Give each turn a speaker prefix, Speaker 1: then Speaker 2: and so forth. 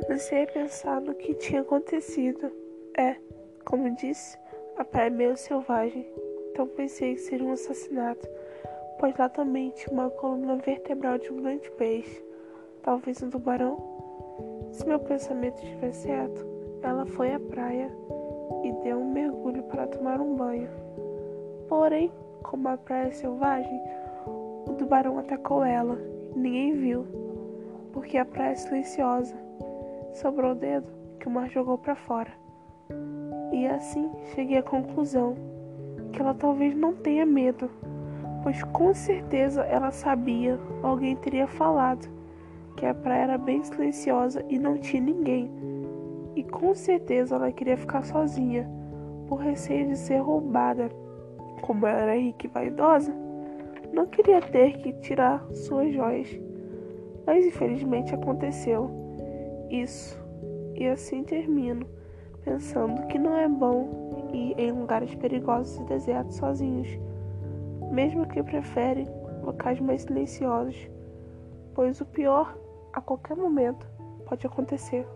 Speaker 1: Comecei a pensar no que tinha acontecido. É, como disse, a praia é meio selvagem, então pensei que seria um assassinato, pois lá também tinha uma coluna vertebral de um grande peixe, talvez um tubarão. Se meu pensamento estiver certo, ela foi à praia e deu um mergulho para tomar um banho. Porém, como a praia é selvagem, o tubarão atacou ela ninguém viu, porque a praia é silenciosa. Sobrou o dedo que o mar jogou para fora. E assim cheguei à conclusão que ela talvez não tenha medo, pois com certeza ela sabia, alguém teria falado, que a praia era bem silenciosa e não tinha ninguém. E com certeza ela queria ficar sozinha, por receio de ser roubada como ela era rica e vaidosa, não queria ter que tirar suas joias. Mas infelizmente aconteceu isso. E assim termino, pensando que não é bom ir em lugares perigosos e desertos sozinhos, mesmo que preferem locais mais silenciosos, pois o pior a qualquer momento pode acontecer.